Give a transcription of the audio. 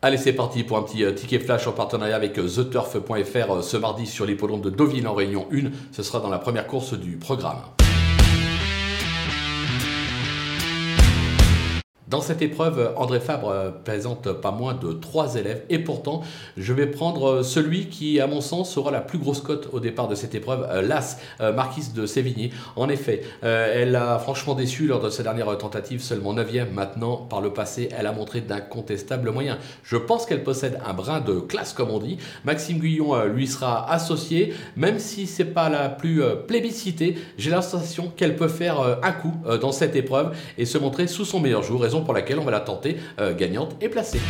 Allez, c'est parti pour un petit euh, ticket flash en partenariat avec TheTurf.fr ce mardi sur l'hippodrome de Deauville en Réunion 1. Ce sera dans la première course du programme. Dans cette épreuve, André Fabre euh, présente pas moins de trois élèves et pourtant, je vais prendre euh, celui qui, à mon sens, aura la plus grosse cote au départ de cette épreuve, euh, l'As, Marquise de Sévigné. En effet, elle a franchement déçu lors de sa dernière tentative, seulement 9e. Maintenant, par le passé, elle a montré d'incontestables moyens. Je pense qu'elle possède un brin de classe, comme on dit. Maxime Guyon lui sera associé, même si c'est pas la plus plébiscitée. J'ai l'impression qu'elle peut faire un coup dans cette épreuve et se montrer sous son meilleur jour pour laquelle on va la tenter euh, gagnante et placée.